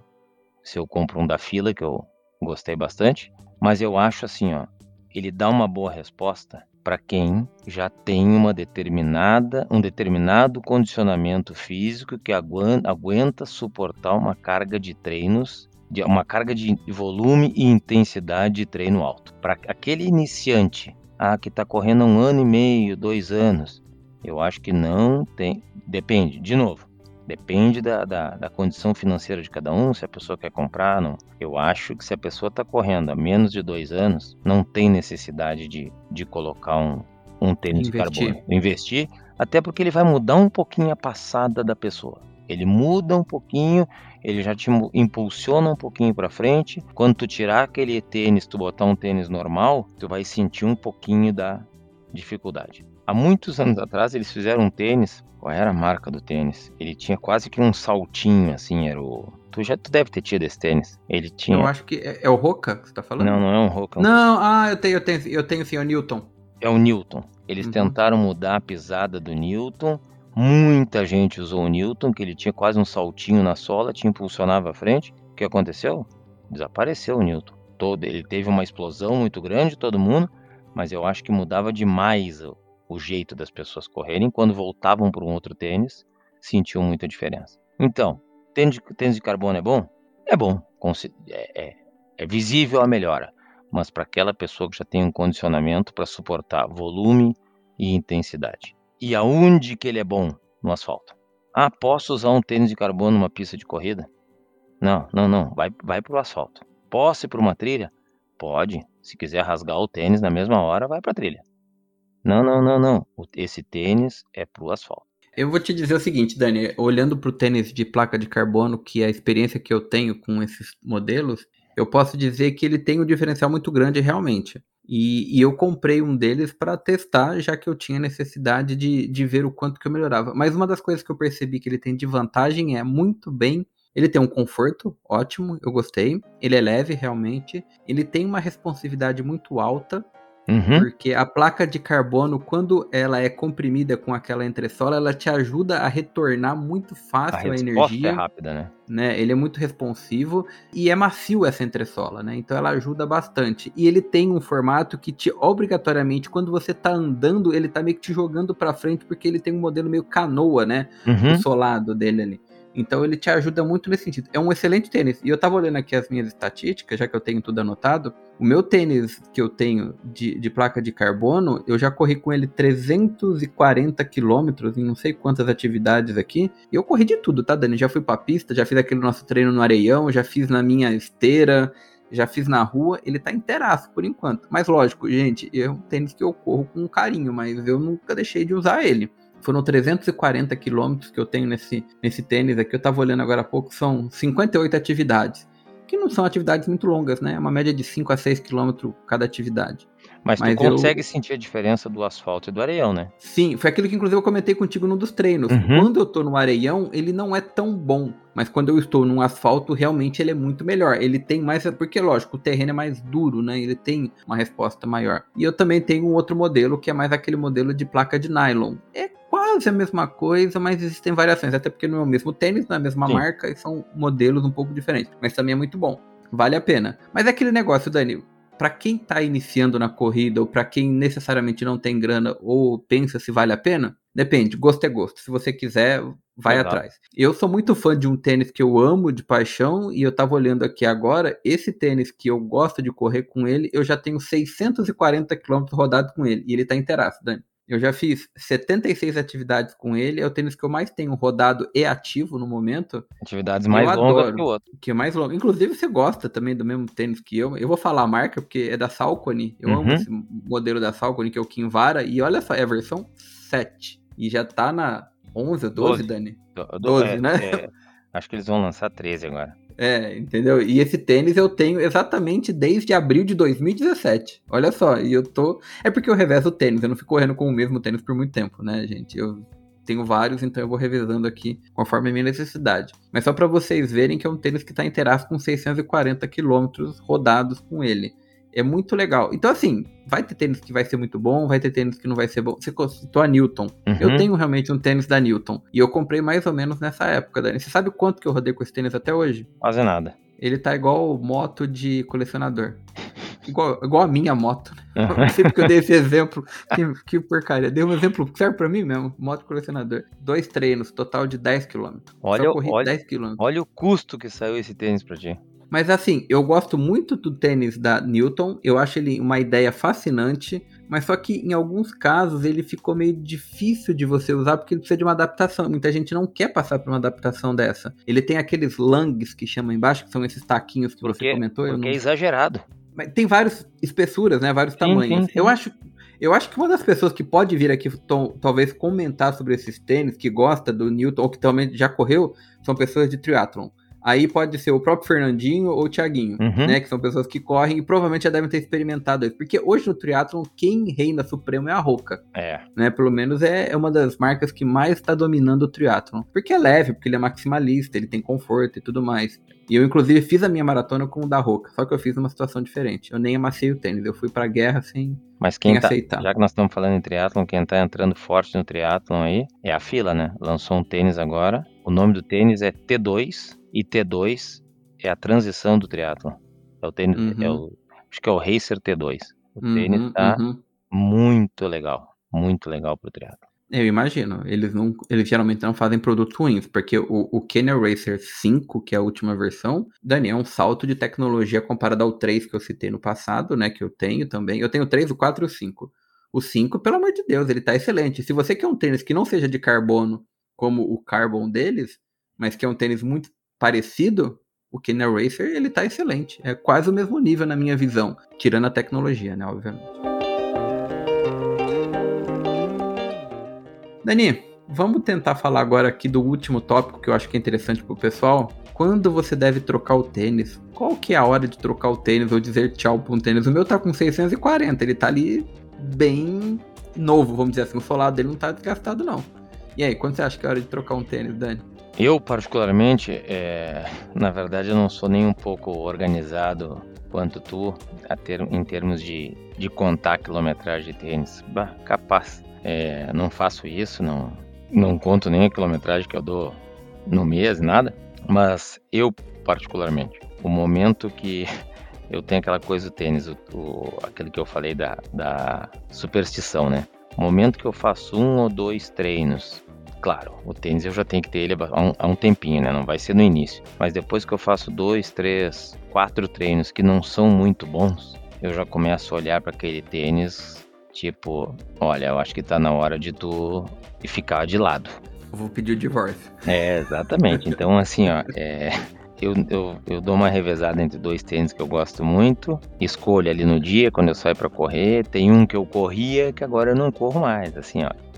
se eu compro um da fila, que eu gostei bastante. Mas eu acho assim, ó, ele dá uma boa resposta para quem já tem uma determinada, um determinado condicionamento físico que aguenta, suportar uma carga de treinos, de, uma carga de volume e intensidade de treino alto. Para aquele iniciante ah, que está correndo um ano e meio, dois anos, eu acho que não tem. Depende, de novo. Depende da, da, da, condição financeira de cada um, se a pessoa quer comprar, não. Eu acho que se a pessoa está correndo há menos de dois anos, não tem necessidade de, de colocar um, um tênis de carbono. Investir, até porque ele vai mudar um pouquinho a passada da pessoa. Ele muda um pouquinho, ele já te impulsiona um pouquinho para frente. Quando tu tirar aquele tênis, tu botar um tênis normal, tu vai sentir um pouquinho da dificuldade. Há muitos anos atrás eles fizeram um tênis. Qual era a marca do tênis? Ele tinha quase que um saltinho, assim, era o. Tu já tu deve ter tido esse tênis. Ele tinha. Eu acho que é, é o Roca que você tá falando? Não, não é um Roca. É um... Não, ah, eu tenho, eu tenho, eu tenho sim, é o Newton. É o Newton. Eles uhum. tentaram mudar a pisada do Newton. Muita gente usou o Newton, que ele tinha quase um saltinho na sola, te impulsionava à frente. O que aconteceu? Desapareceu o Newton. Todo, ele teve uma explosão muito grande, todo mundo, mas eu acho que mudava demais o, o jeito das pessoas correrem. Quando voltavam para um outro tênis, sentiam muita diferença. Então, tênis de, tênis de carbono é bom? É bom. É, é, é visível a melhora mas para aquela pessoa que já tem um condicionamento para suportar volume e intensidade. E aonde que ele é bom? No asfalto. Ah, posso usar um tênis de carbono numa pista de corrida? Não, não, não. Vai, vai para o asfalto. Posso ir para uma trilha? Pode. Se quiser rasgar o tênis na mesma hora, vai para a trilha. Não, não, não, não. Esse tênis é para o asfalto. Eu vou te dizer o seguinte, Dani, olhando para o tênis de placa de carbono, que é a experiência que eu tenho com esses modelos, eu posso dizer que ele tem um diferencial muito grande realmente. E, e eu comprei um deles para testar, já que eu tinha necessidade de, de ver o quanto que eu melhorava. Mas uma das coisas que eu percebi que ele tem de vantagem é muito bem. Ele tem um conforto ótimo, eu gostei. Ele é leve realmente. Ele tem uma responsividade muito alta Uhum. Porque a placa de carbono, quando ela é comprimida com aquela entressola, ela te ajuda a retornar muito fácil a, a energia. É rápida, né? né? Ele é muito responsivo e é macio essa entressola, né? Então ela ajuda bastante. E ele tem um formato que te obrigatoriamente, quando você tá andando, ele tá meio que te jogando para frente, porque ele tem um modelo meio canoa, né? Uhum. O solado dele ali. Então ele te ajuda muito nesse sentido. É um excelente tênis. E eu tava olhando aqui as minhas estatísticas, já que eu tenho tudo anotado. O meu tênis que eu tenho de, de placa de carbono, eu já corri com ele 340 quilômetros em não sei quantas atividades aqui. E eu corri de tudo, tá, Dani? Já fui pra pista, já fiz aquele nosso treino no areião, já fiz na minha esteira, já fiz na rua. Ele tá inteiraço por enquanto. Mas lógico, gente, é um tênis que eu corro com carinho, mas eu nunca deixei de usar ele. Foram 340 quilômetros que eu tenho nesse, nesse tênis aqui. Eu estava olhando agora há pouco, são 58 atividades. Que não são atividades muito longas, né? É uma média de 5 a 6 quilômetros cada atividade. Mas, Mas tu consegue eu... sentir a diferença do asfalto e do areião, né? Sim, foi aquilo que inclusive eu comentei contigo num dos treinos. Uhum. Quando eu tô no areião, ele não é tão bom. Mas quando eu estou num asfalto, realmente ele é muito melhor. Ele tem mais. Porque, lógico, o terreno é mais duro, né? Ele tem uma resposta maior. E eu também tenho um outro modelo, que é mais aquele modelo de placa de nylon. É quase a mesma coisa, mas existem variações, até porque não é o mesmo tênis, não é a mesma Sim. marca e são modelos um pouco diferentes, mas também é muito bom. Vale a pena. Mas é aquele negócio, Dani, para quem tá iniciando na corrida ou para quem necessariamente não tem grana ou pensa se vale a pena, depende, gosto é gosto. Se você quiser, vai Exato. atrás. Eu sou muito fã de um tênis que eu amo de paixão e eu tava olhando aqui agora, esse tênis que eu gosto de correr com ele, eu já tenho 640 km rodados com ele e ele tá inteiraço, Dani. Eu já fiz 76 atividades com ele, é o tênis que eu mais tenho rodado e ativo no momento. Atividades mais longas que o outro. Que é mais longo. Inclusive, você gosta também do mesmo tênis que eu. Eu vou falar a marca, porque é da Salcone. Eu uhum. amo esse modelo da Salcone, que é o Kinvara. E olha só, é a versão 7. E já tá na 11 ou 12, 12, Dani? 12, 12 é, né? É, acho que eles vão lançar 13 agora. É, entendeu? E esse tênis eu tenho exatamente desde abril de 2017. Olha só, e eu tô. É porque eu revezo o tênis, eu não fico correndo com o mesmo tênis por muito tempo, né, gente? Eu tenho vários, então eu vou revezando aqui conforme a minha necessidade. Mas só para vocês verem que é um tênis que está inteiraço com 640 quilômetros rodados com ele. É muito legal. Então, assim, vai ter tênis que vai ser muito bom, vai ter tênis que não vai ser bom. Você citou a Newton. Uhum. Eu tenho realmente um tênis da Newton. E eu comprei mais ou menos nessa época, Dani. Você sabe quanto que eu rodei com esse tênis até hoje? Quase nada. Ele tá igual moto de colecionador. Igual, igual a minha moto. Né? Uhum. Sempre que eu dei esse exemplo, que, que porcaria. Dei um exemplo que serve pra mim mesmo, moto colecionador. Dois treinos, total de 10 km. Olha, olha, 10 km. olha o custo que saiu esse tênis pra ti. Mas assim, eu gosto muito do tênis da Newton, eu acho ele uma ideia fascinante, mas só que em alguns casos ele ficou meio difícil de você usar porque ele precisa de uma adaptação. Muita gente não quer passar por uma adaptação dessa. Ele tem aqueles langs que chama embaixo, que são esses taquinhos que porque, você comentou. Porque não... é exagerado. Mas tem várias espessuras, né? Vários sim, tamanhos. Sim, sim. Eu acho eu acho que uma das pessoas que pode vir aqui talvez comentar sobre esses tênis, que gosta do Newton, ou que também já correu, são pessoas de triatlon. Aí pode ser o próprio Fernandinho ou o Thiaguinho, uhum. né? Que são pessoas que correm e provavelmente já devem ter experimentado isso. Porque hoje no triatlon, quem reina supremo é a Roca. É. Né? Pelo menos é, é uma das marcas que mais está dominando o triatlon. Porque é leve, porque ele é maximalista, ele tem conforto e tudo mais. E eu, inclusive, fiz a minha maratona com o da Roca. Só que eu fiz numa situação diferente. Eu nem amassei o tênis. Eu fui pra guerra sem, Mas quem sem tá, aceitar. Já que nós estamos falando em triatlon, quem tá entrando forte no triatlon aí é a fila, né? Lançou um tênis agora. O nome do tênis é T2 e T2 é a transição do triatlo. É o tênis, uhum. é o, acho que é o Racer T2. O uhum, tênis tá uhum. muito legal, muito legal pro triatlo. Eu imagino, eles não, eles geralmente não fazem produtos ruins, porque o, o Kenner Racer 5, que é a última versão, Dani, é um salto de tecnologia comparado ao 3 que eu citei no passado, né, que eu tenho também. Eu tenho o 3, o 4 e o 5. O 5, pelo amor de Deus, ele tá excelente. Se você quer um tênis que não seja de carbono, como o Carbon deles, mas que é um tênis muito parecido, o Kenner Racer ele tá excelente. É quase o mesmo nível na minha visão, tirando a tecnologia, né, obviamente. Dani, vamos tentar falar agora aqui do último tópico que eu acho que é interessante pro pessoal. Quando você deve trocar o tênis? Qual que é a hora de trocar o tênis ou dizer tchau para um tênis? O meu tá com 640, ele tá ali bem novo, vamos dizer assim. O solado dele não tá desgastado não. E aí, quando você acha que é hora de trocar um tênis, Dani? Eu, particularmente, é, na verdade, eu não sou nem um pouco organizado quanto tu ter, em termos de, de contar quilometragem de tênis. Bah, capaz. É, não faço isso, não, não conto nem a quilometragem que eu dou no mês, nada. Mas eu, particularmente, o momento que eu tenho aquela coisa do tênis, o, o, aquele que eu falei da, da superstição, né? O momento que eu faço um ou dois treinos Claro, o tênis eu já tenho que ter ele há um, há um, tempinho, né? Não vai ser no início. Mas depois que eu faço dois, três, quatro treinos que não são muito bons, eu já começo a olhar para aquele tênis, tipo, olha, eu acho que tá na hora de tu ficar de lado. Eu vou pedir o divórcio. É, exatamente. Então, assim, ó, é, eu, eu, eu, dou uma revezada entre dois tênis que eu gosto muito, escolho ali no dia, quando eu saio para correr. Tem um que eu corria que agora eu não corro mais, assim, ó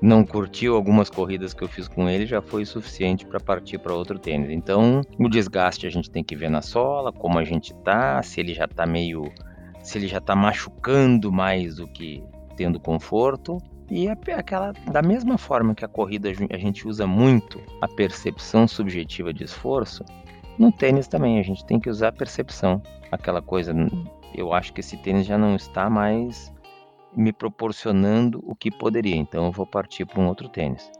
não curtiu algumas corridas que eu fiz com ele, já foi suficiente para partir para outro tênis. Então, o desgaste a gente tem que ver na sola, como a gente tá, se ele já tá meio. se ele já tá machucando mais do que tendo conforto. E é aquela, da mesma forma que a corrida a gente usa muito a percepção subjetiva de esforço, no tênis também a gente tem que usar a percepção. Aquela coisa, eu acho que esse tênis já não está mais me proporcionando o que poderia, então eu vou partir para um outro tênis.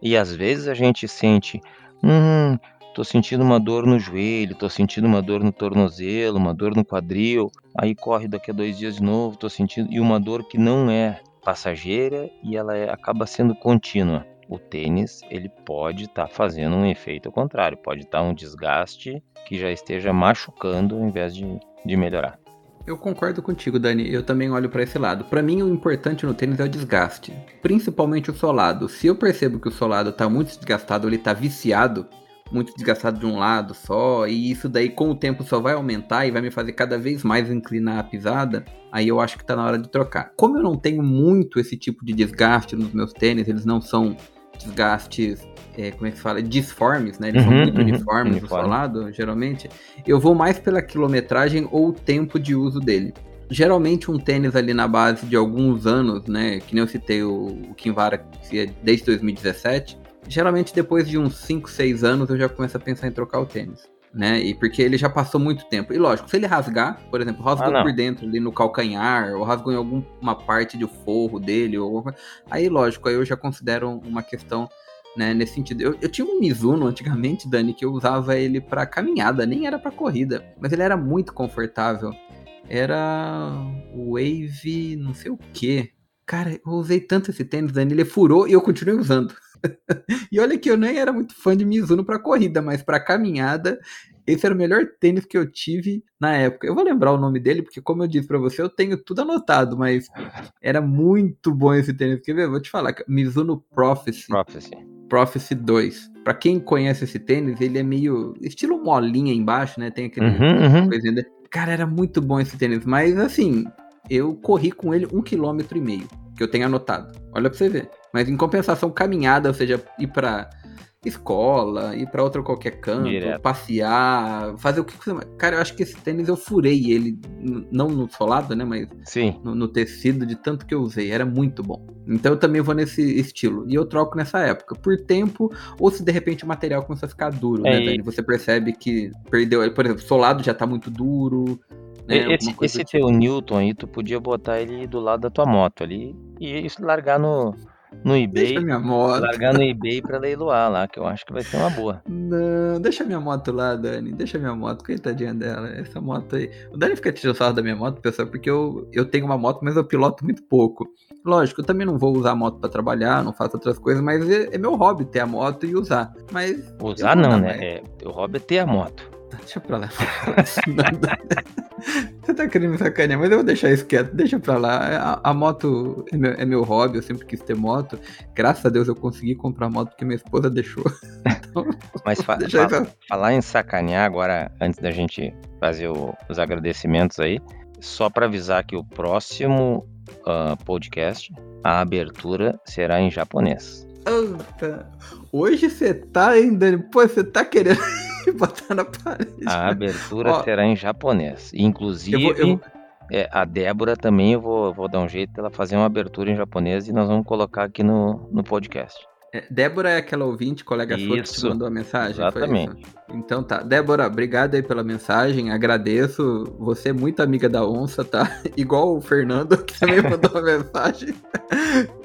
E às vezes a gente sente, hum, tô sentindo uma dor no joelho, tô sentindo uma dor no tornozelo, uma dor no quadril, aí corre daqui a dois dias de novo, tô sentindo, e uma dor que não é passageira e ela é, acaba sendo contínua. O tênis ele pode estar tá fazendo um efeito contrário, pode estar tá um desgaste que já esteja machucando ao invés de, de melhorar. Eu concordo contigo, Dani. Eu também olho para esse lado. Para mim, o importante no tênis é o desgaste, principalmente o solado. Se eu percebo que o solado tá muito desgastado, ele tá viciado, muito desgastado de um lado só, e isso daí com o tempo só vai aumentar e vai me fazer cada vez mais inclinar a pisada, aí eu acho que tá na hora de trocar. Como eu não tenho muito esse tipo de desgaste nos meus tênis, eles não são desgastes é, como é que fala, disformes, né? Eles uhum, são muito uhum, uniformes uniforme. do solado, geralmente. Eu vou mais pela quilometragem ou o tempo de uso dele. Geralmente um tênis ali na base de alguns anos, né? Que nem eu citei o, o Kinvara, que é desde 2017. Geralmente depois de uns 5, 6 anos eu já começo a pensar em trocar o tênis. Né? E porque ele já passou muito tempo. E lógico, se ele rasgar, por exemplo, rasgou ah, por dentro ali no calcanhar, ou rasgou em alguma parte do forro dele, ou aí lógico, aí eu já considero uma questão né, nesse sentido. Eu, eu, tinha um Mizuno antigamente, Dani, que eu usava ele para caminhada, nem era para corrida, mas ele era muito confortável. Era Wave, não sei o que. Cara, eu usei tanto esse tênis, Dani, ele furou e eu continuei usando. [laughs] e olha que eu nem era muito fã de Mizuno para corrida, mas para caminhada esse era o melhor tênis que eu tive na época. Eu vou lembrar o nome dele, porque como eu disse para você, eu tenho tudo anotado, mas era muito bom esse tênis. Quer ver? Vou te falar, Mizuno Prophecy. Prophecy. Prophecy 2. Para quem conhece esse tênis, ele é meio estilo molinha embaixo, né? Tem aquele uhum, uhum. coisinha. Cara, era muito bom esse tênis, mas assim, eu corri com ele um quilômetro e meio, que eu tenho anotado. Olha pra você ver. Mas em compensação, caminhada, ou seja, ir pra escola, ir para outro qualquer canto, Direto. passear, fazer o que você. Cara, eu acho que esse tênis eu furei ele, não no solado, né? Mas Sim. No, no, tecido, de tanto que eu usei. Era muito bom. Então eu também vou nesse estilo. E eu troco nessa época, por tempo, ou se de repente o material começa a ficar duro, né, é, né, Dani? Você percebe que perdeu. Por exemplo, solado já tá muito duro. Né, esse, esse tipo. teu Newton aí, tu podia botar ele do lado da tua moto ali e largar no no eBay. Deixa minha moto. Largar no eBay pra leiloar lá, que eu acho que vai ser uma boa. Não, deixa minha moto lá, Dani. Deixa minha moto, coitadinha dela. Essa moto aí. O Dani fica tirando sarro da minha moto, pessoal, porque eu, eu tenho uma moto, mas eu piloto muito pouco. Lógico, eu também não vou usar a moto para trabalhar, não faço outras coisas, mas é, é, meu hobby ter a moto e usar. Mas. Usar não, né? É, o hobby é ter a moto. Deixa pra lá. [laughs] Você tá querendo me sacanear, mas eu vou deixar isso quieto. Deixa pra lá. A, a moto é meu, é meu, hobby, eu sempre quis ter moto. Graças a Deus eu consegui comprar moto porque minha esposa deixou. [laughs] Então, mas fa fa falar em sacanear agora, antes da gente fazer o, os agradecimentos aí, só para avisar que o próximo uh, podcast, a abertura será em japonês. Hoje você tá ainda. Pô, você tá querendo [laughs] botar na parede. A abertura Ó, será em japonês. Inclusive, eu vou, eu... É, a Débora também eu vou, vou dar um jeito dela fazer uma abertura em japonês e nós vamos colocar aqui no, no podcast. É, Débora é aquela ouvinte, colega sua que te mandou a mensagem? Exatamente. Então tá. Débora, obrigado aí pela mensagem, agradeço. Você é muito amiga da onça, tá? [laughs] Igual o Fernando, que também [laughs] mandou uma mensagem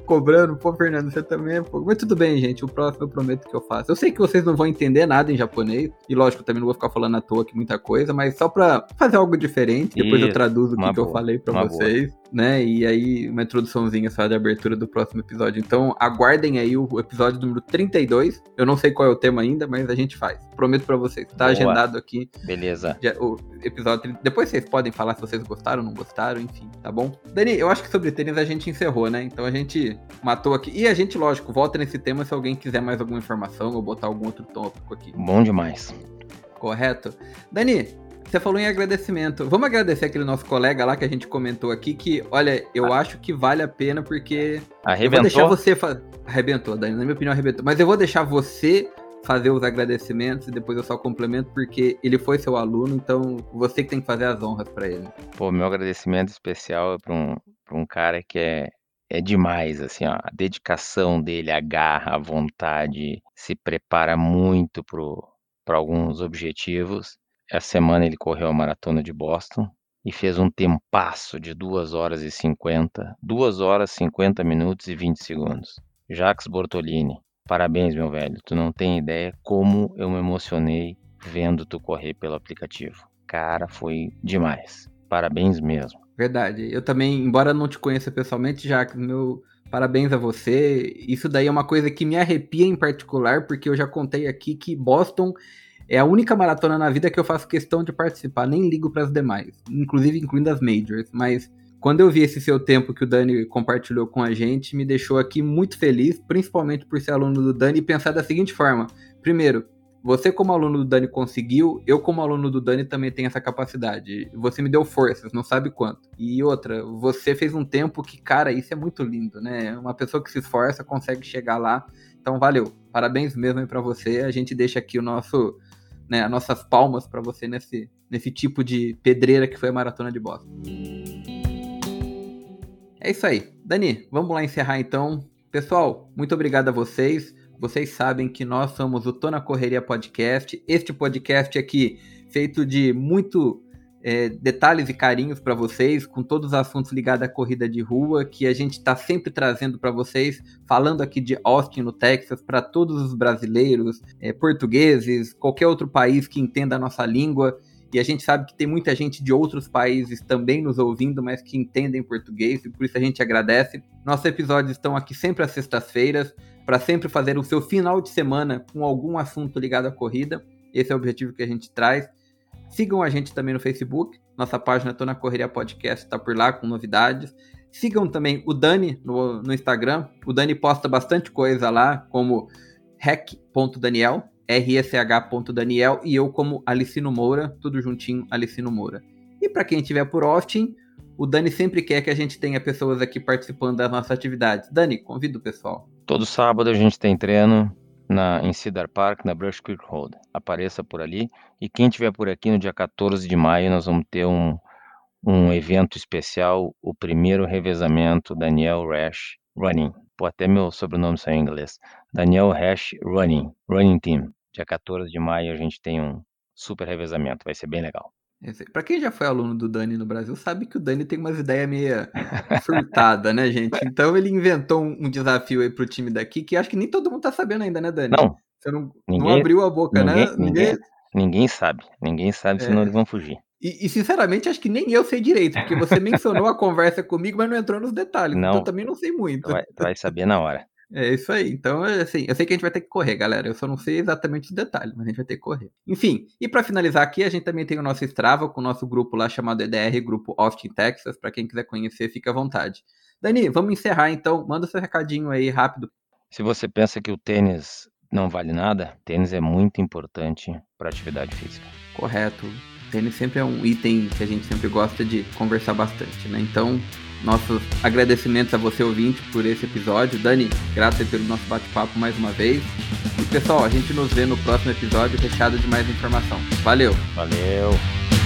cobrando. Pô, Fernando, você também é pouco. Mas tudo bem, gente. O próximo eu prometo que eu faço. Eu sei que vocês não vão entender nada em japonês. E lógico, também não vou ficar falando à toa aqui muita coisa, mas só pra fazer algo diferente. Depois Isso, eu traduzo o que, que, eu falei pra vocês. Boa. Né? E aí, uma introduçãozinha só de abertura do próximo episódio. Então, aguardem aí o episódio número 32. Eu não sei qual é o tema ainda, mas a gente faz. Prometo pra vocês. Tá Boa. agendado aqui. Beleza. Já, o episódio. Depois vocês podem falar se vocês gostaram ou não gostaram, enfim, tá bom? Dani, eu acho que sobre tênis a gente encerrou, né? Então a gente matou aqui. E a gente, lógico, volta nesse tema se alguém quiser mais alguma informação ou botar algum outro tópico aqui. Bom demais. Correto? Dani, você falou em agradecimento. Vamos agradecer aquele nosso colega lá que a gente comentou aqui, que, olha, eu ah. acho que vale a pena porque. Arrebentou. Eu vou deixar você. Fa... Arrebentou, Dani, na minha opinião, arrebentou. Mas eu vou deixar você fazer os agradecimentos e depois eu só complemento porque ele foi seu aluno, então você que tem que fazer as honras para ele. Pô, meu agradecimento especial é para um, pra um cara que é, é demais, assim, ó, a dedicação dele, a garra, a vontade, se prepara muito para alguns objetivos. Essa semana ele correu a maratona de Boston e fez um tempasso de 2 horas e 50, 2 horas 50 minutos e 20 segundos. Jacques Bortolini, Parabéns, meu velho. Tu não tem ideia como eu me emocionei vendo tu correr pelo aplicativo. Cara, foi demais. Parabéns mesmo. Verdade. Eu também, embora não te conheça pessoalmente, já meu parabéns a você. Isso daí é uma coisa que me arrepia em particular, porque eu já contei aqui que Boston é a única maratona na vida que eu faço questão de participar, nem ligo para as demais, inclusive incluindo as majors, mas quando eu vi esse seu tempo que o Dani compartilhou com a gente, me deixou aqui muito feliz, principalmente por ser aluno do Dani, e pensar da seguinte forma: primeiro, você como aluno do Dani conseguiu, eu como aluno do Dani também tenho essa capacidade. Você me deu forças, não sabe quanto. E outra, você fez um tempo que, cara, isso é muito lindo, né? Uma pessoa que se esforça consegue chegar lá. Então, valeu. Parabéns mesmo aí para você. A gente deixa aqui o nosso, né, as nossas palmas para você nesse, nesse tipo de pedreira que foi a maratona de Boston. É isso aí. Dani, vamos lá encerrar então. Pessoal, muito obrigado a vocês. Vocês sabem que nós somos o Tô na Correria Podcast. Este podcast aqui, feito de muito é, detalhes e carinhos para vocês, com todos os assuntos ligados à corrida de rua, que a gente está sempre trazendo para vocês, falando aqui de Austin, no Texas, para todos os brasileiros, é, portugueses, qualquer outro país que entenda a nossa língua. E a gente sabe que tem muita gente de outros países também nos ouvindo, mas que entendem português, e por isso a gente agradece. Nossos episódios estão aqui sempre às sextas-feiras, para sempre fazer o seu final de semana com algum assunto ligado à corrida. Esse é o objetivo que a gente traz. Sigam a gente também no Facebook. Nossa página Tô na Correria Podcast está por lá com novidades. Sigam também o Dani no, no Instagram. O Dani posta bastante coisa lá, como rec.daniel, rsh.daniel e eu como Alicino Moura, tudo juntinho, Alicino Moura. E para quem estiver por Austin, o Dani sempre quer que a gente tenha pessoas aqui participando das nossas atividades. Dani, convido o pessoal. Todo sábado a gente tem treino na, em Cedar Park, na Brush Creek Road. Apareça por ali. E quem estiver por aqui no dia 14 de maio, nós vamos ter um, um evento especial, o primeiro revezamento Daniel Rash Running. Pô, até meu sobrenome saiu em inglês. Daniel Rash Running, Running Team. Dia 14 de maio a gente tem um super revezamento, vai ser bem legal. Para quem já foi aluno do Dani no Brasil, sabe que o Dani tem umas ideias meio surtada, né, gente? Então ele inventou um, um, desafio aí pro time daqui que acho que nem todo mundo tá sabendo ainda, né, Dani? Não. Você não, ninguém, não abriu a boca, ninguém, né? Ninguém, ninguém sabe. Ninguém sabe, é. senão eles vão fugir. E, e, sinceramente, acho que nem eu sei direito, porque você mencionou a conversa comigo, mas não entrou nos detalhes. Não, então eu também não sei muito. Tu vai, tu vai saber na hora. É isso aí. Então, assim, eu sei que a gente vai ter que correr, galera. Eu só não sei exatamente os detalhes, mas a gente vai ter que correr. Enfim, e para finalizar aqui, a gente também tem o nosso Strava com o nosso grupo lá chamado EDR, Grupo Austin, Texas. Para quem quiser conhecer, fica à vontade. Dani, vamos encerrar então. Manda seu recadinho aí rápido. Se você pensa que o tênis não vale nada, tênis é muito importante para atividade física. Correto. Tênis sempre é um item que a gente sempre gosta de conversar bastante, né? Então, nossos agradecimentos a você, ouvinte, por esse episódio. Dani, graças pelo nosso bate-papo mais uma vez. E pessoal, a gente nos vê no próximo episódio recheado de mais informação. Valeu! Valeu!